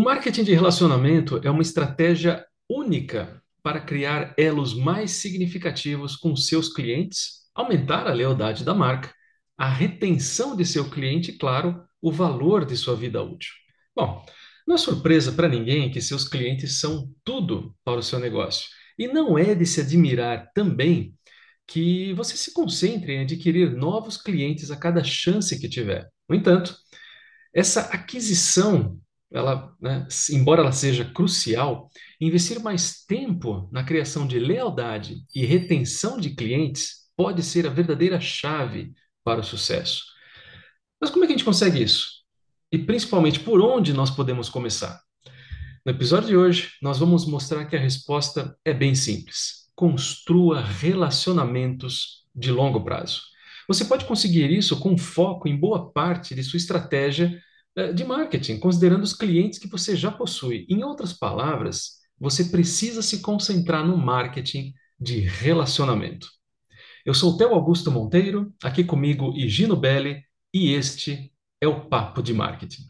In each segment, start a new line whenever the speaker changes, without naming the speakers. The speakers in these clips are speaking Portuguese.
O marketing de relacionamento é uma estratégia única para criar elos mais significativos com seus clientes, aumentar a lealdade da marca, a retenção de seu cliente e, claro, o valor de sua vida útil. Bom, não é surpresa para ninguém que seus clientes são tudo para o seu negócio. E não é de se admirar também que você se concentre em adquirir novos clientes a cada chance que tiver. No entanto, essa aquisição ela, né, embora ela seja crucial, investir mais tempo na criação de lealdade e retenção de clientes pode ser a verdadeira chave para o sucesso. Mas como é que a gente consegue isso? E principalmente por onde nós podemos começar? No episódio de hoje, nós vamos mostrar que a resposta é bem simples. Construa relacionamentos de longo prazo. Você pode conseguir isso com foco em boa parte de sua estratégia de marketing, considerando os clientes que você já possui. Em outras palavras, você precisa se concentrar no marketing de relacionamento. Eu sou o Theo Augusto Monteiro, aqui comigo Gino Belli, e este é o Papo de Marketing.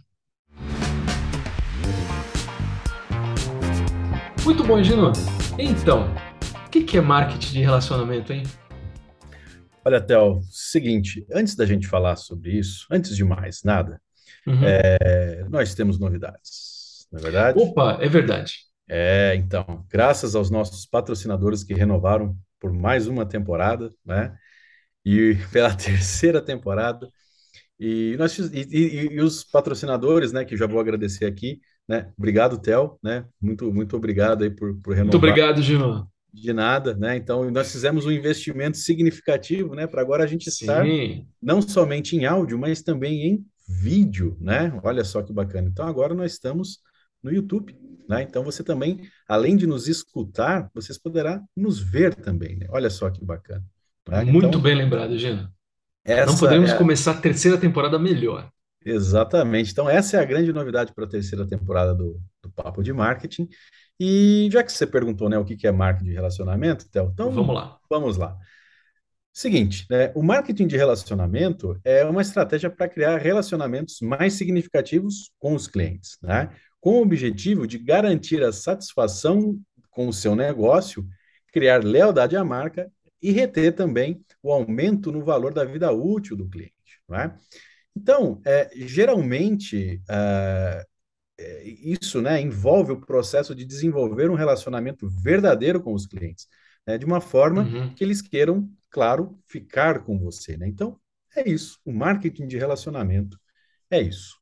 Muito bom, Gino. Então, o que é marketing de relacionamento, hein?
Olha, Theo, seguinte, antes da gente falar sobre isso, antes de mais nada, Uhum. É, nós temos novidades, não é verdade?
Opa, é verdade.
É, então, graças aos nossos patrocinadores que renovaram por mais uma temporada, né? E pela terceira temporada. E, nós, e, e, e, os patrocinadores, né, que já vou agradecer aqui, né? Obrigado, Theo, né? Muito, muito obrigado aí por, por renovar.
Muito obrigado, Gino.
De nada, né? Então, nós fizemos um investimento significativo, né? Para agora a gente Sim. estar não somente em áudio, mas também em vídeo, né? Olha só que bacana. Então agora nós estamos no YouTube, né? Então você também, além de nos escutar, vocês poderá nos ver também, né? Olha só que bacana.
Né? Muito então, bem lembrado, Gina. Não podemos é... começar a terceira temporada melhor.
Exatamente. Então essa é a grande novidade para a terceira temporada do, do Papo de Marketing. E já que você perguntou, né, o que é marketing de relacionamento, então
vamos lá.
Vamos lá. Seguinte, né, o marketing de relacionamento é uma estratégia para criar relacionamentos mais significativos com os clientes, né, com o objetivo de garantir a satisfação com o seu negócio, criar lealdade à marca e reter também o aumento no valor da vida útil do cliente. Né? Então, é, geralmente, uh, isso né, envolve o processo de desenvolver um relacionamento verdadeiro com os clientes, né, de uma forma uhum. que eles queiram claro, ficar com você, né? Então, é isso. O marketing de relacionamento é isso.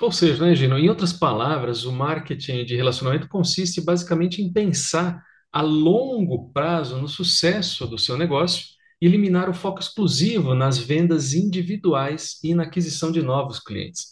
Ou seja, né, Gino? Em outras palavras, o marketing de relacionamento consiste basicamente em pensar a longo prazo no sucesso do seu negócio e eliminar o foco exclusivo nas vendas individuais e na aquisição de novos clientes.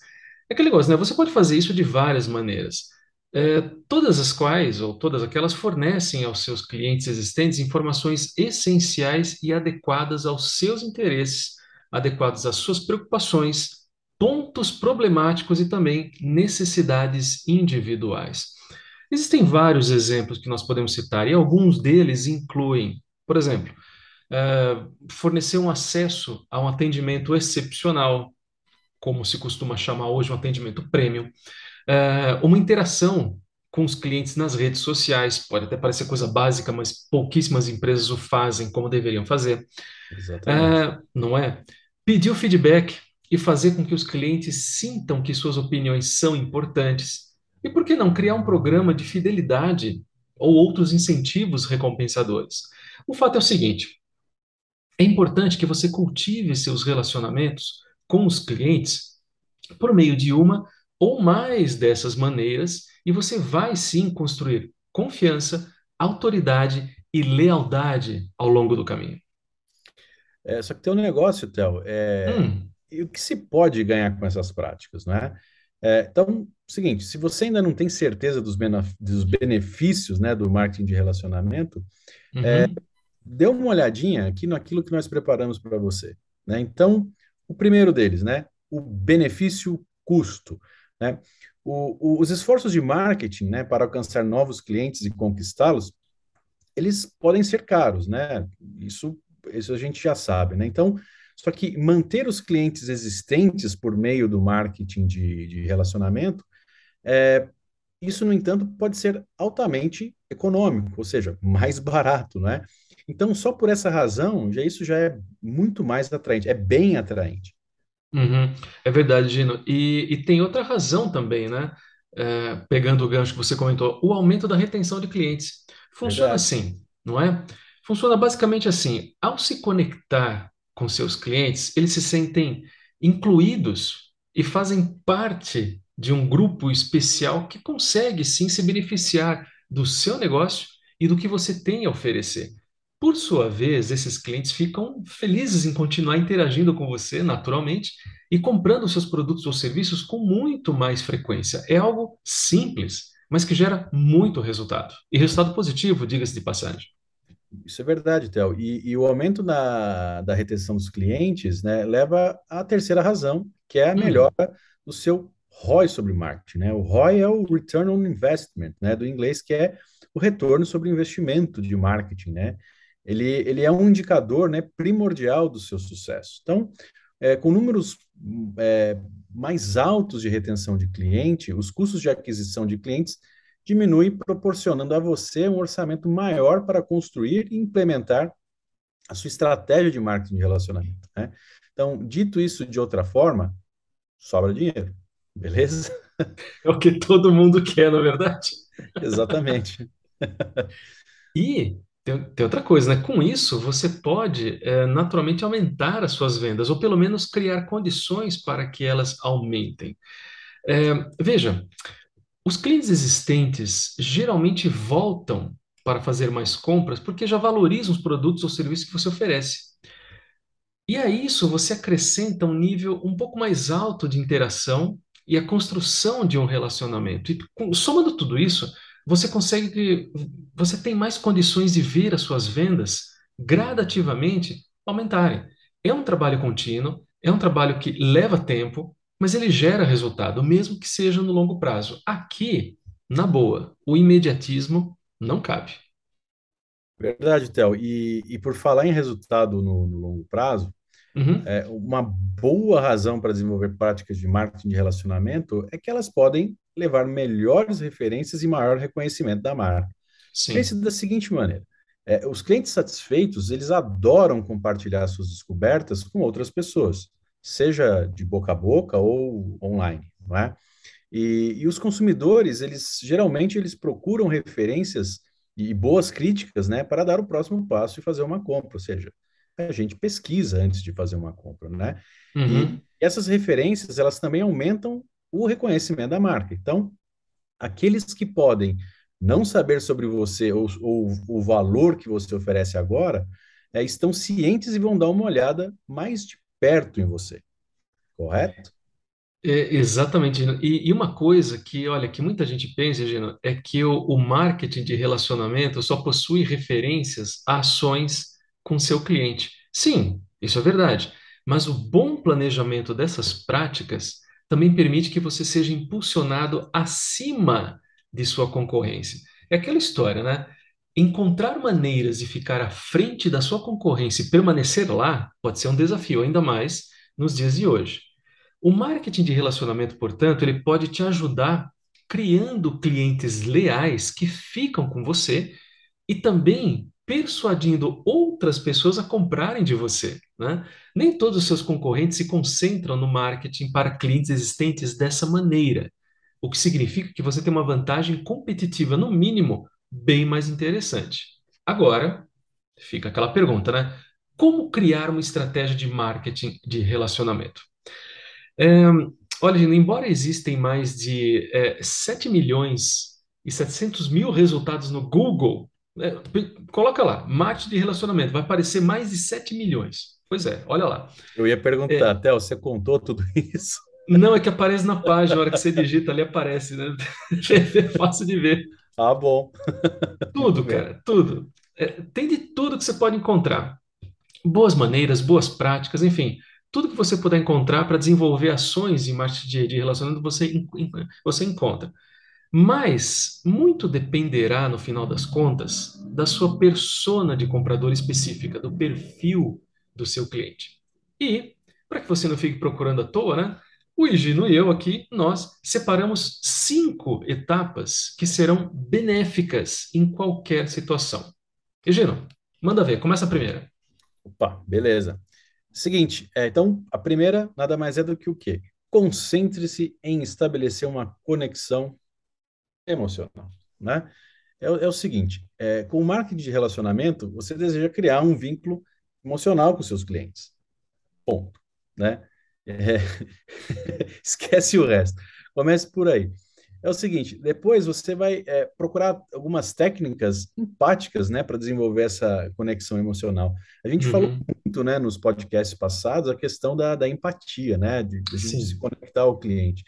É aquele negócio, né? Você pode fazer isso de várias maneiras é, todas as quais, ou todas aquelas, fornecem aos seus clientes existentes informações essenciais e adequadas aos seus interesses, adequadas às suas preocupações, pontos problemáticos e também necessidades individuais. Existem vários exemplos que nós podemos citar, e alguns deles incluem, por exemplo, é, fornecer um acesso a um atendimento excepcional, como se costuma chamar hoje um atendimento premium é, uma interação com os clientes nas redes sociais. Pode até parecer coisa básica, mas pouquíssimas empresas o fazem como deveriam fazer.
Exatamente.
É, não é? Pedir o feedback e fazer com que os clientes sintam que suas opiniões são importantes. E por que não criar um programa de fidelidade ou outros incentivos recompensadores? O fato é o seguinte: é importante que você cultive seus relacionamentos com os clientes por meio de uma ou mais dessas maneiras, e você vai sim construir confiança, autoridade e lealdade ao longo do caminho.
É, só que tem um negócio, Théo, é, hum. e o que se pode ganhar com essas práticas, não é? é então, seguinte, se você ainda não tem certeza dos, dos benefícios né, do marketing de relacionamento, é, uhum. dê uma olhadinha aqui naquilo que nós preparamos para você. Né? Então, o primeiro deles, né, o benefício custo. Né? O, o, os esforços de marketing né, para alcançar novos clientes e conquistá-los, eles podem ser caros, né? Isso, isso a gente já sabe, né? Então, só que manter os clientes existentes por meio do marketing de, de relacionamento Isso, no entanto, pode ser altamente econômico, ou seja, mais barato, né? Então, só por essa razão, já isso já é muito mais atraente, é bem atraente.
Uhum. É verdade, Gino. E, e tem outra razão também, né? É, pegando o gancho que você comentou, o aumento da retenção de clientes. Funciona
Verdade.
assim, não é? Funciona basicamente assim: ao se conectar com seus clientes, eles se sentem incluídos e fazem parte de um grupo especial que consegue sim se beneficiar do seu negócio e do que você tem a oferecer. Por sua vez, esses clientes ficam felizes em continuar interagindo com você naturalmente e comprando seus produtos ou serviços com muito mais frequência. É algo simples, mas que gera muito resultado. E resultado positivo, diga-se de passagem.
Isso é verdade, Theo. E, e o aumento da, da retenção dos clientes, né, leva à terceira razão, que é a melhora
Hum,
do seu ROI sobre marketing, né? O ROI é o Return on Investment, né, do inglês, que é o retorno sobre investimento de marketing, né? Ele, ele é um indicador, né, primordial do seu sucesso. Então, é, com números é, mais altos de retenção de cliente, os custos de aquisição de clientes diminui proporcionando a você um orçamento maior para construir e implementar a sua estratégia de marketing de relacionamento, né? Então, dito isso de outra forma, sobra dinheiro, beleza?
é o que todo mundo quer, na verdade.
Exatamente.
E tem, tem outra coisa, né? Com isso, você pode eh, naturalmente aumentar as suas vendas, ou pelo menos criar condições para que elas aumentem. Eh, veja, os clientes existentes geralmente voltam para fazer mais compras porque já valorizam os produtos ou serviços que você oferece. E a isso você acrescenta um nível um pouco mais alto de interação e a construção de um relacionamento. E somando tudo isso, você consegue, você tem mais condições de ver as suas vendas gradativamente aumentarem. É um trabalho contínuo, é um trabalho que leva tempo, mas ele gera resultado, mesmo que seja no longo prazo. Aqui, na boa, o imediatismo não cabe.
Verdade, Theo. E, e por falar em resultado no, no longo prazo,
Uhum,
é, uma boa razão para desenvolver práticas de marketing de relacionamento é que elas podem levar melhores referências e maior reconhecimento da marca. Pense
sim.
da seguinte maneira: é, os clientes satisfeitos, eles adoram compartilhar suas descobertas com outras pessoas, seja de boca a boca ou online, não é? E, e os consumidores, eles geralmente eles procuram referências e boas críticas, né, para dar o próximo passo e fazer uma compra, ou seja, a gente pesquisa antes de fazer uma compra, né? E
Uhum.
essas referências, elas também aumentam o reconhecimento da marca. Então, aqueles que podem não saber sobre você ou, ou o valor que você oferece agora, é, estão cientes e vão dar uma olhada mais de perto em você, correto?
É, exatamente. E, e uma coisa que, olha, que muita gente pensa, Gino, é que o, o marketing de relacionamento só possui referências a ações com seu cliente. Sim, isso é verdade. Mas o bom planejamento dessas práticas também permite que você seja impulsionado acima de sua concorrência. É aquela história, né? Encontrar maneiras de ficar à frente da sua concorrência e permanecer lá pode ser um desafio, ainda mais nos dias de hoje. O marketing de relacionamento, portanto, ele pode te ajudar criando clientes leais que ficam com você e também persuadindo outras pessoas a comprarem de você, né? Nem todos os seus concorrentes se concentram no marketing para clientes existentes dessa maneira, o que significa que você tem uma vantagem competitiva, no mínimo, bem mais interessante. Agora, fica aquela pergunta, né? Como criar uma estratégia de marketing de relacionamento? É, olha, embora existem mais de é, 7 milhões e 700 mil resultados no Google, p- coloca lá, marketing de relacionamento, vai aparecer mais de 7 milhões. Pois é, olha lá.
Eu ia
É,
perguntar, Theo, você contou tudo isso?
não é que aparece na página, a hora que você digita ali aparece, né? É fácil de ver.
Ah, bom,
Tudo, cara, tudo. É, tem de tudo que você pode encontrar. Boas maneiras, boas práticas, enfim, tudo que você puder encontrar para desenvolver ações de marketing de de relacionamento, você, você encontra. Mas muito dependerá, no final das contas, da sua persona de comprador específica, do perfil do seu cliente. E, para que você não fique procurando à toa, né? o Higino e eu aqui, nós separamos cinco etapas que serão benéficas em qualquer situação. Higino, manda ver, começa a primeira.
Opa, beleza. Seguinte, é, então, a primeira nada mais é do que o quê? Concentre-se em estabelecer uma conexão emocional, né? É, é o seguinte, é, com o marketing de relacionamento, você deseja criar um vínculo emocional com seus clientes. Ponto, né? É... Esquece o resto. Comece por aí. É o seguinte, depois você vai é, procurar algumas técnicas empáticas, né, para desenvolver essa conexão emocional. A gente uhum. falou muito, né, nos podcasts passados, a questão da, da empatia, né, de, de se conectar ao cliente.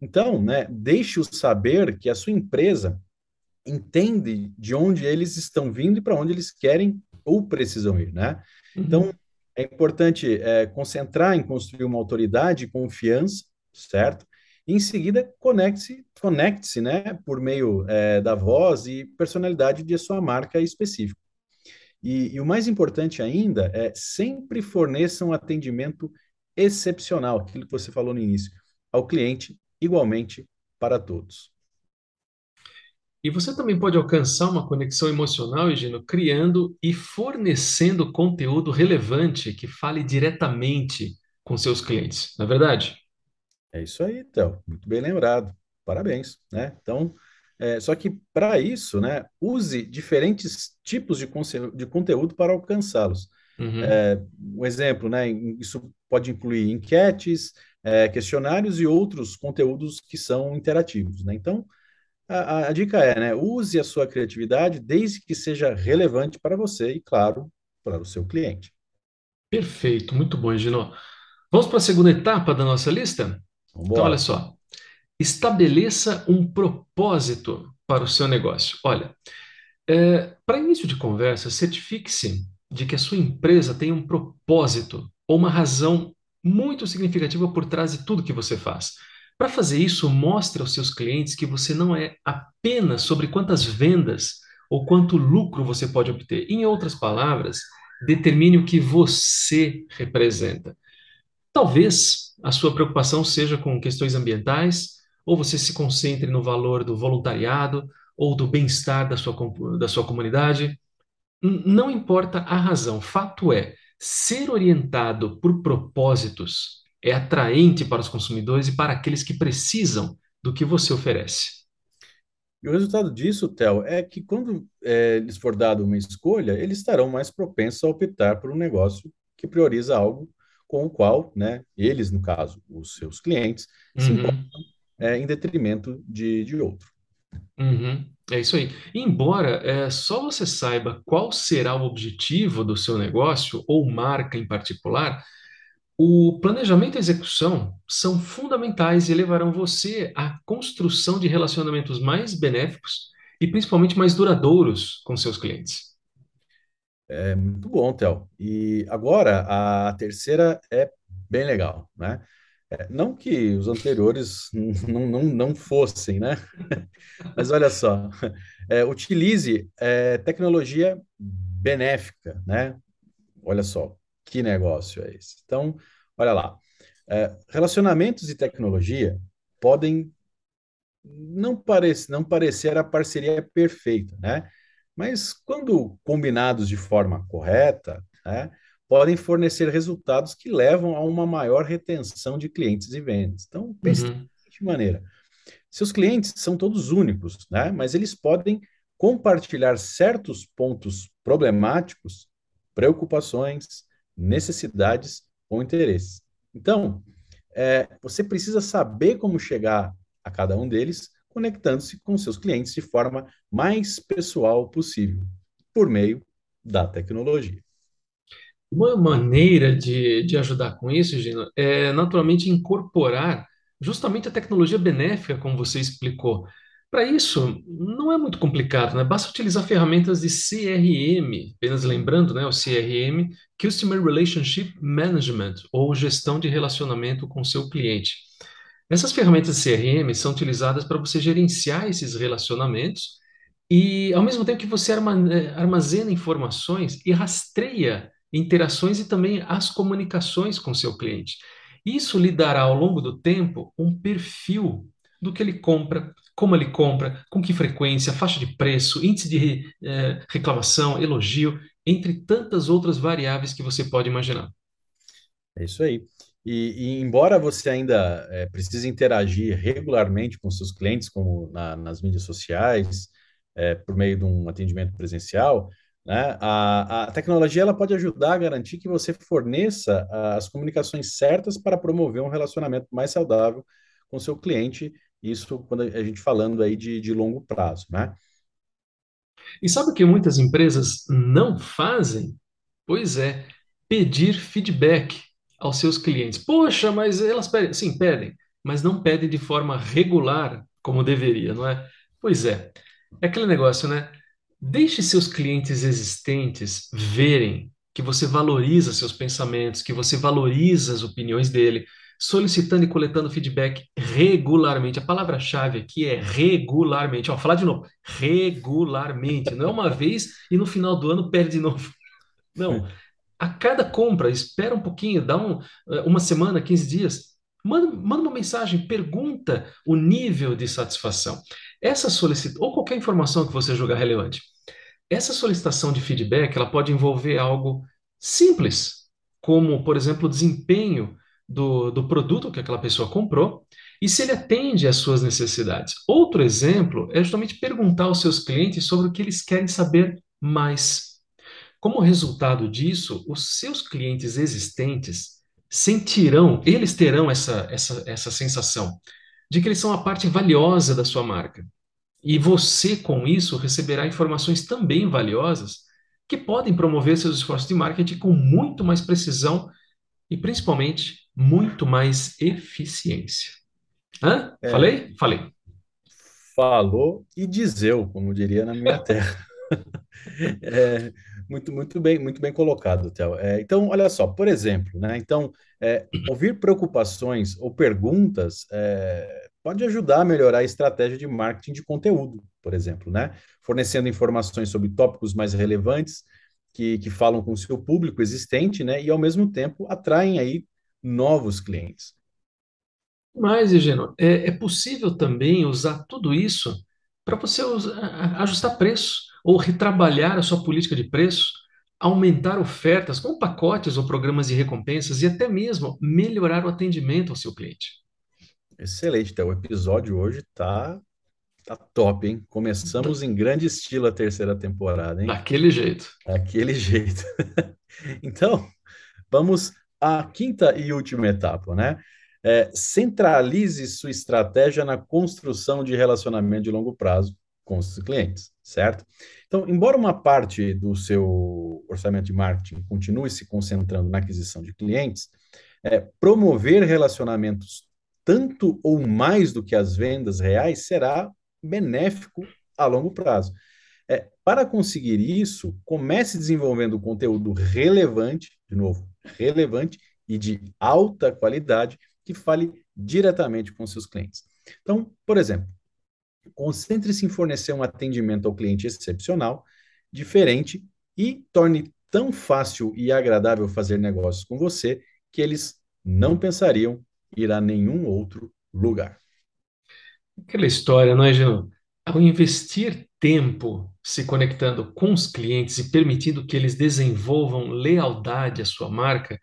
Então, né, deixe-o saber que a sua empresa entende de onde eles estão vindo e para onde eles querem ou precisam ir, né? Uhum. Então, é importante é, concentrar em construir uma autoridade e confiança, certo? E, em seguida, conecte-se, conecte-se, né, por meio é, da voz e personalidade de sua marca específica. E, e, o mais importante ainda é sempre forneça um atendimento excepcional, aquilo que você falou no início, ao cliente, igualmente para todos.
E você também pode alcançar uma conexão emocional, Egino, criando e fornecendo conteúdo relevante que fale diretamente com seus clientes, não é verdade?
É isso aí, Théo. Muito bem lembrado. Parabéns, né? Então, é, só que para isso, né, use diferentes tipos de, de conteúdo para alcançá-los. Uhum. É, um exemplo, né, isso pode incluir enquetes, é, questionários e outros conteúdos que são interativos, né? Então, a, a, dica é, né? Use a sua criatividade desde que seja relevante para você e, claro, para o seu cliente.
Perfeito, muito bom, Gino. Vamos para a segunda etapa da nossa lista? Vambora. Então, olha só. Estabeleça um propósito para o seu negócio. Olha, é, para início de conversa, certifique-se de que a sua empresa tem um propósito ou uma razão muito significativa por trás de tudo que você faz. Para fazer isso, mostre aos seus clientes que você não é apenas sobre quantas vendas ou quanto lucro você pode obter. Em outras palavras, determine o que você representa. Talvez a sua preocupação seja com questões ambientais, ou você se concentre no valor do voluntariado ou do bem-estar da sua, da sua comunidade. Não importa a razão, fato é, ser orientado por propósitos é atraente para os consumidores e para aqueles que precisam do que você oferece.
E o resultado disso, Theo, é que quando é, lhes for dado uma escolha, eles estarão mais propensos a optar por um negócio que prioriza algo com o qual, né, eles, no caso, os seus clientes, uhum. se importam é, em detrimento de, de outro.
Uhum. É isso aí. Embora é, só você saiba qual será o objetivo do seu negócio ou marca em particular, o planejamento e a execução são fundamentais e levarão você à construção de relacionamentos mais benéficos e principalmente mais duradouros com seus clientes.
É muito bom, Theo. E agora a terceira é bem legal, né? É, não que os anteriores não, não, não fossem, né? Mas olha só, é, utilize é, tecnologia benéfica, né? Olha só, que negócio é esse? Então, olha lá. É, relacionamentos e tecnologia podem não, parece, não parecer a parceria perfeita, né? Mas quando combinados de forma correta, né, podem fornecer resultados que levam a uma maior retenção de clientes e vendas. Então, pense uhum. de maneira. Seus clientes são todos únicos, né? Mas eles podem compartilhar certos pontos problemáticos, preocupações, necessidades ou interesses. Então, é, você precisa saber como chegar a cada um deles, conectando-se com seus clientes de forma mais pessoal possível, por meio da tecnologia.
Uma maneira de, de ajudar com isso, Gino, é naturalmente incorporar justamente a tecnologia benéfica, como você explicou. Para isso, não é muito complicado, né? Basta utilizar ferramentas de CRM, apenas lembrando, né, o CRM, Customer Relationship Management, ou gestão de relacionamento com seu cliente. Essas ferramentas CRM são utilizadas para você gerenciar esses relacionamentos e, ao mesmo tempo que você armazena informações e rastreia interações e também as comunicações com seu cliente. Isso lhe dará ao longo do tempo um perfil do que ele compra, como ele compra, com que frequência, faixa de preço, índice de eh, reclamação, elogio, entre tantas outras variáveis que você pode imaginar.
É isso aí. E, e embora você ainda é, precise interagir regularmente com seus clientes, como na, nas mídias sociais, é, por meio de um atendimento presencial, né, a, a tecnologia ela pode ajudar a garantir que você forneça as comunicações certas para promover um relacionamento mais saudável com seu cliente, isso quando a gente falando aí de, de longo prazo, né?
E sabe o que muitas empresas não fazem? Pois é, pedir feedback aos seus clientes. Poxa, mas elas pedem. Sim, pedem, mas não pedem de forma regular como deveria, não é? Pois é. É aquele negócio, né? Deixe seus clientes existentes verem que você valoriza seus pensamentos, que você valoriza as opiniões dele, solicitando e coletando feedback regularmente. A palavra-chave aqui é regularmente. Ó, falar de novo, regularmente. Não é uma vez e no final do ano perde de novo. Não. A cada compra, espera um pouquinho, dá um, eh, uma semana, 15 dias, manda, manda uma mensagem, pergunta o nível de satisfação. Essa solicitação, ou qualquer informação que você julgar relevante. Essa solicitação de feedback, ela pode envolver algo simples, como, por exemplo, o desempenho do, do produto que aquela pessoa comprou e se ele atende às suas necessidades. Outro exemplo é justamente perguntar aos seus clientes sobre o que eles querem saber mais. Como resultado disso, os seus clientes existentes sentirão, eles terão essa, essa, essa sensação de que eles são a parte valiosa da sua marca. E você, com isso, receberá informações também valiosas que podem promover seus esforços de marketing com muito mais precisão e, principalmente, muito mais eficiência. Hã?
É,
Falei? Falei.
falou e dizeu, como diria na minha terra. É, muito, muito bem, muito bem colocado, Theo. É, então, olha só, por exemplo, né? Então, é, ouvir preocupações ou perguntas é, pode ajudar a melhorar a estratégia de marketing de conteúdo, por exemplo, né? Fornecendo informações sobre tópicos mais relevantes que, que falam com o seu público existente, né? E ao mesmo tempo atraem aí novos clientes.
Mas, Eugenio, é, é possível também usar tudo isso para você usar- ajustar preço ou retrabalhar a sua política de preço, aumentar ofertas com pacotes ou programas de recompensas e até mesmo melhorar o atendimento ao seu cliente.
Excelente, Theo. O episódio hoje tá, tá top, hein? Começamos em grande estilo a terceira temporada, hein?
Daquele jeito.
Daquele jeito. Então, vamos à quinta e última etapa, né? É, centralize sua estratégia na construção de relacionamento de longo prazo com os clientes, certo? Então, embora uma parte do seu orçamento de marketing continue se concentrando na aquisição de clientes, é, promover relacionamentos tanto ou mais do que as vendas reais será benéfico a longo prazo. É, para conseguir isso, comece desenvolvendo conteúdo relevante, de novo, relevante e de alta qualidade que fale diretamente com seus clientes. Então, por exemplo, concentre-se em fornecer um atendimento ao cliente excepcional, diferente e torne tão fácil e agradável fazer negócios com você que eles não pensariam ir a nenhum outro lugar.
Aquela história, não é, Jean? Ao investir tempo se conectando com os clientes e permitindo que eles desenvolvam lealdade à sua marca,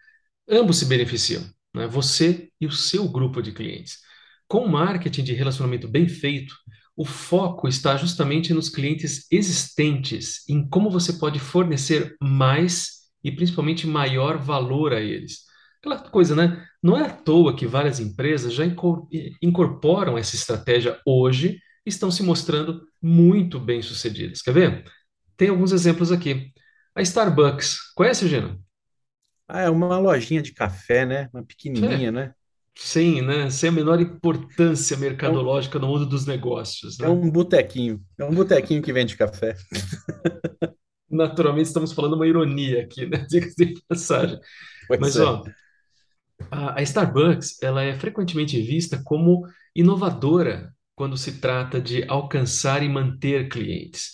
ambos se beneficiam, né? Você e o seu grupo de clientes. Com marketing de relacionamento bem feito, o foco está justamente nos clientes existentes, em como você pode fornecer mais e principalmente maior valor a eles. Aquela coisa, né? Não é à toa que várias empresas já incor- incorporam essa estratégia hoje e estão se mostrando muito bem-sucedidas. Quer ver? Tem alguns exemplos aqui. A Starbucks, conhece, Gino?
Ah, é uma lojinha de café, né? Uma pequenininha,
É,
né?
Sim, né? Sem a menor importância
É um,
mercadológica no mundo dos negócios,
é
né?
um botequinho. É um botequinho que vende café.
Naturalmente, estamos falando uma ironia aqui, né? Diga-se de passagem.
Pois
Mas,
é.
ó, a, a Starbucks, ela é frequentemente vista como inovadora quando se trata de alcançar e manter clientes.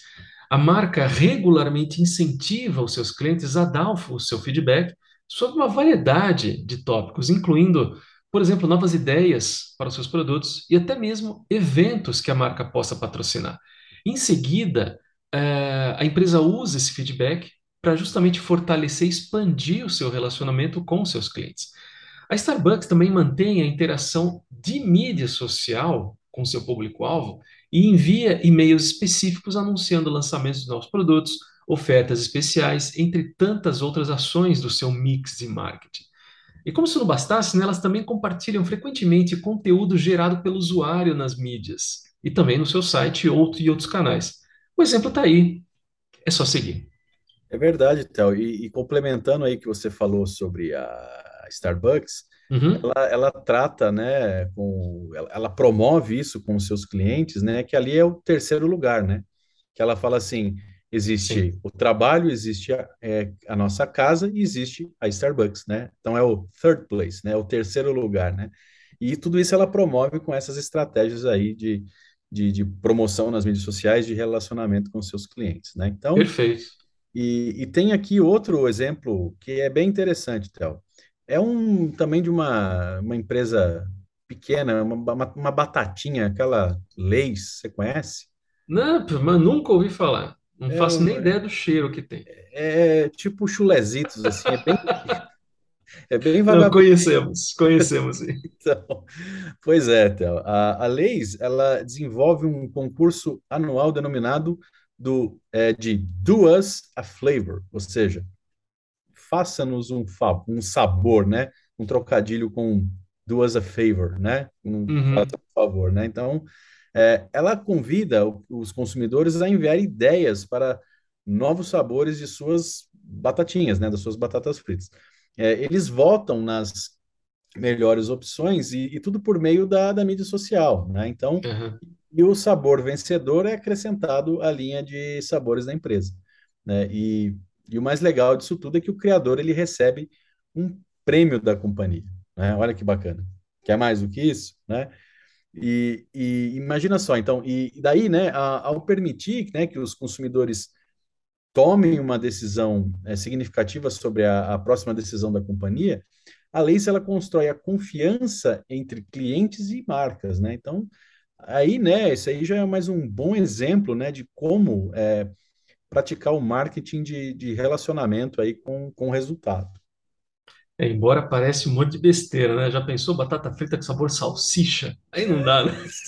A marca regularmente incentiva os seus clientes a dar o seu feedback sobre uma variedade de tópicos, incluindo por exemplo, novas ideias para os seus produtos e até mesmo eventos que a marca possa patrocinar. Em seguida, eh, a empresa usa esse feedback para justamente fortalecer e expandir o seu relacionamento com os seus clientes. A Starbucks também mantém a interação de mídia social com seu público-alvo e envia e-mails específicos anunciando lançamentos de novos produtos, ofertas especiais, entre tantas outras ações do seu mix de marketing. E como se não bastasse, né, elas também compartilham frequentemente conteúdo gerado pelo usuário nas mídias e também no seu site outro, e outros canais. O exemplo está aí, é só seguir.
É verdade, Théo. E, e complementando aí que você falou sobre a Starbucks,
Uhum,
ela, ela trata, né, com, ela, ela promove isso com os seus clientes, né, que ali é o terceiro lugar, né? Que ela fala assim, existe
sim,
o trabalho, existe a, é, a nossa casa e existe a Starbucks, né? Então é o third place, né? O terceiro lugar, né? E tudo isso ela promove com essas estratégias aí de, de, de promoção nas mídias sociais, de relacionamento com seus clientes, né? Então,
perfeito.
e, e tem aqui outro exemplo que é bem interessante, Théo. É um também de uma, uma empresa pequena, uma, uma, uma batatinha, aquela Lay's, você conhece?
Não, mas nunca ouvi falar. Não
É,
faço nem ideia do cheiro que tem.
é tipo chulezitos, assim, é bem, é bem
Não,
vagabundo.
conhecemos, conhecemos. sim.
Então, pois é, Théo. A, a Lay's, ela desenvolve um concurso anual denominado do, é, de Do Us a Flavor, ou seja, faça-nos um, um sabor, né? Um trocadilho com do us a favor, né? Um,
Uhum,
um favor, né? Então, é, ela convida os consumidores a enviar ideias para novos sabores de suas batatinhas, né? Das suas batatas fritas. É, eles votam nas melhores opções e, e tudo por meio da, da mídia social, né? Então,
aham.
e o sabor vencedor é acrescentado à linha de sabores da empresa, né? E, e o mais legal disso tudo é que o criador ele recebe um prêmio da companhia, né? Olha que bacana. Quer mais do que isso, né? E, e imagina só, então, e, daí, né, a- ao permitir, né, que os consumidores tomem uma decisão é, significativa sobre a, a próxima decisão da companhia, a Lace ela constrói a confiança entre clientes e marcas, né? Então, aí, né, esse aí já é mais um bom exemplo, né, de como é, praticar o marketing de, de relacionamento aí com, com resultado.
É, embora pareça um monte de besteira, né? Já pensou batata frita com sabor salsicha? Aí não dá, né?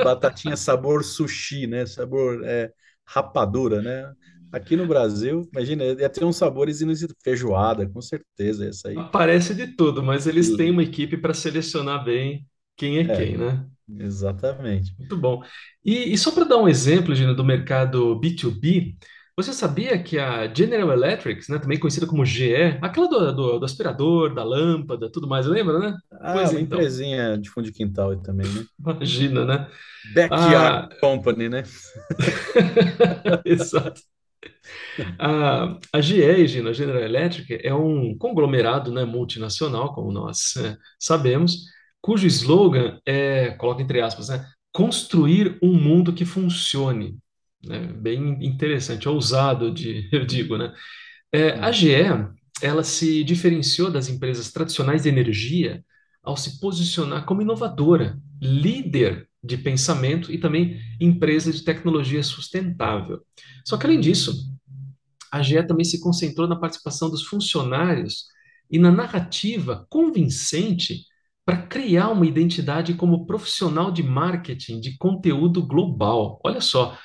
Batatinha sabor sushi, né? Sabor é, rapadura, né? Aqui no Brasil, imagina, ia ter uns sabores inusitados. Feijoada, com certeza, essa aí.
Aparece de tudo, mas eles têm uma equipe para selecionar bem quem é
É,
quem, né?
exatamente.
Muito bom. E, e só para dar um exemplo, Gina, do mercado B2B, você sabia que a General Electric, né, também conhecida como GE, aquela do, do, do aspirador, da lâmpada, tudo mais, lembra, né?
Ah,
Pois
uma
então,
empresinha de fundo de quintal aí também, né?
imagina, né?
Backyard
Ah,
Company, né?
exato. A, a GE, Gina, General Electric, é um conglomerado, né, multinacional, como nós eh, sabemos, cujo slogan é, coloca entre aspas, né, construir um mundo que funcione. Né? Bem interessante, ousado, de, eu digo, né? É, a GE, ela se diferenciou das empresas tradicionais de energia ao se posicionar como inovadora, líder de pensamento e também empresa de tecnologia sustentável. Só que, além disso, a GE também se concentrou na participação dos funcionários e na narrativa convincente para criar uma identidade como profissional de marketing de conteúdo global. Olha só,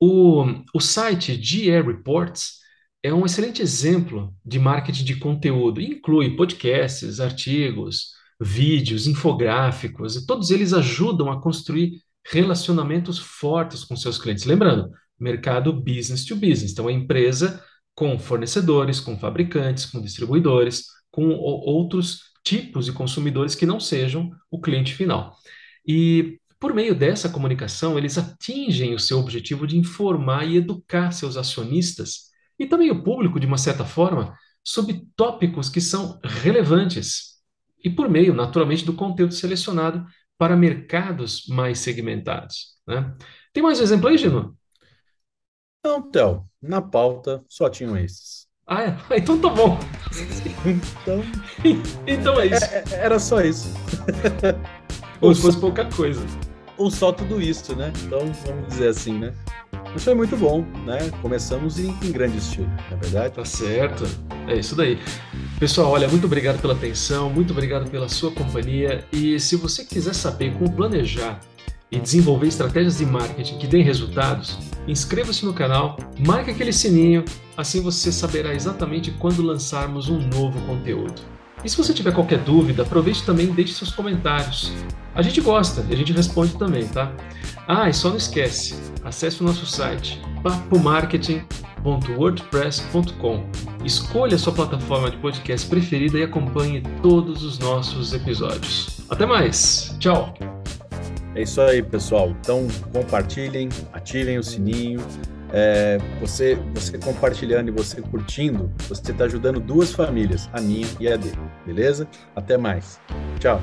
o, o site GE Reports é um excelente exemplo de marketing de conteúdo. Inclui podcasts, artigos, vídeos, infográficos, e todos eles ajudam a construir relacionamentos fortes com seus clientes. Lembrando, mercado business to business. Então, a empresa com fornecedores, com fabricantes, com distribuidores, com outros tipos de consumidores que não sejam o cliente final. E por meio dessa comunicação, eles atingem o seu objetivo de informar e educar seus acionistas e também o público, de uma certa forma, sobre tópicos que são relevantes. E por meio, naturalmente, do conteúdo selecionado para mercados mais segmentados, né? Tem mais um exemplo aí, Gino?
Então, Theo, na pauta só tinham esses.
Ah, é? Então tá bom.
Então,
então é isso.
É, é, era só isso.
Ou se fosse pouca coisa.
Ou só tudo isso, né? Então, vamos dizer assim, né? Mas foi muito bom, né? Começamos em, em grande estilo, na é verdade?
Tá certo. É isso daí. Pessoal, olha, muito obrigado pela atenção, muito obrigado pela sua companhia. E se você quiser saber como planejar e desenvolver estratégias de marketing que deem resultados, inscreva-se no canal, marque aquele sininho, assim você saberá exatamente quando lançarmos um novo conteúdo. E se você tiver qualquer dúvida, aproveite também e deixe seus comentários. A gente gosta e a gente responde também, tá? Ah, e só não esquece, acesse o nosso site papomarketing.wordpress.com. Escolha a sua plataforma de podcast preferida e acompanhe todos os nossos episódios. Até mais. Tchau.
É isso aí, pessoal. Então, compartilhem, ativem o sininho. É, você, você compartilhando e você curtindo, você está ajudando duas famílias, a minha e a dele. Beleza? Até mais. Tchau.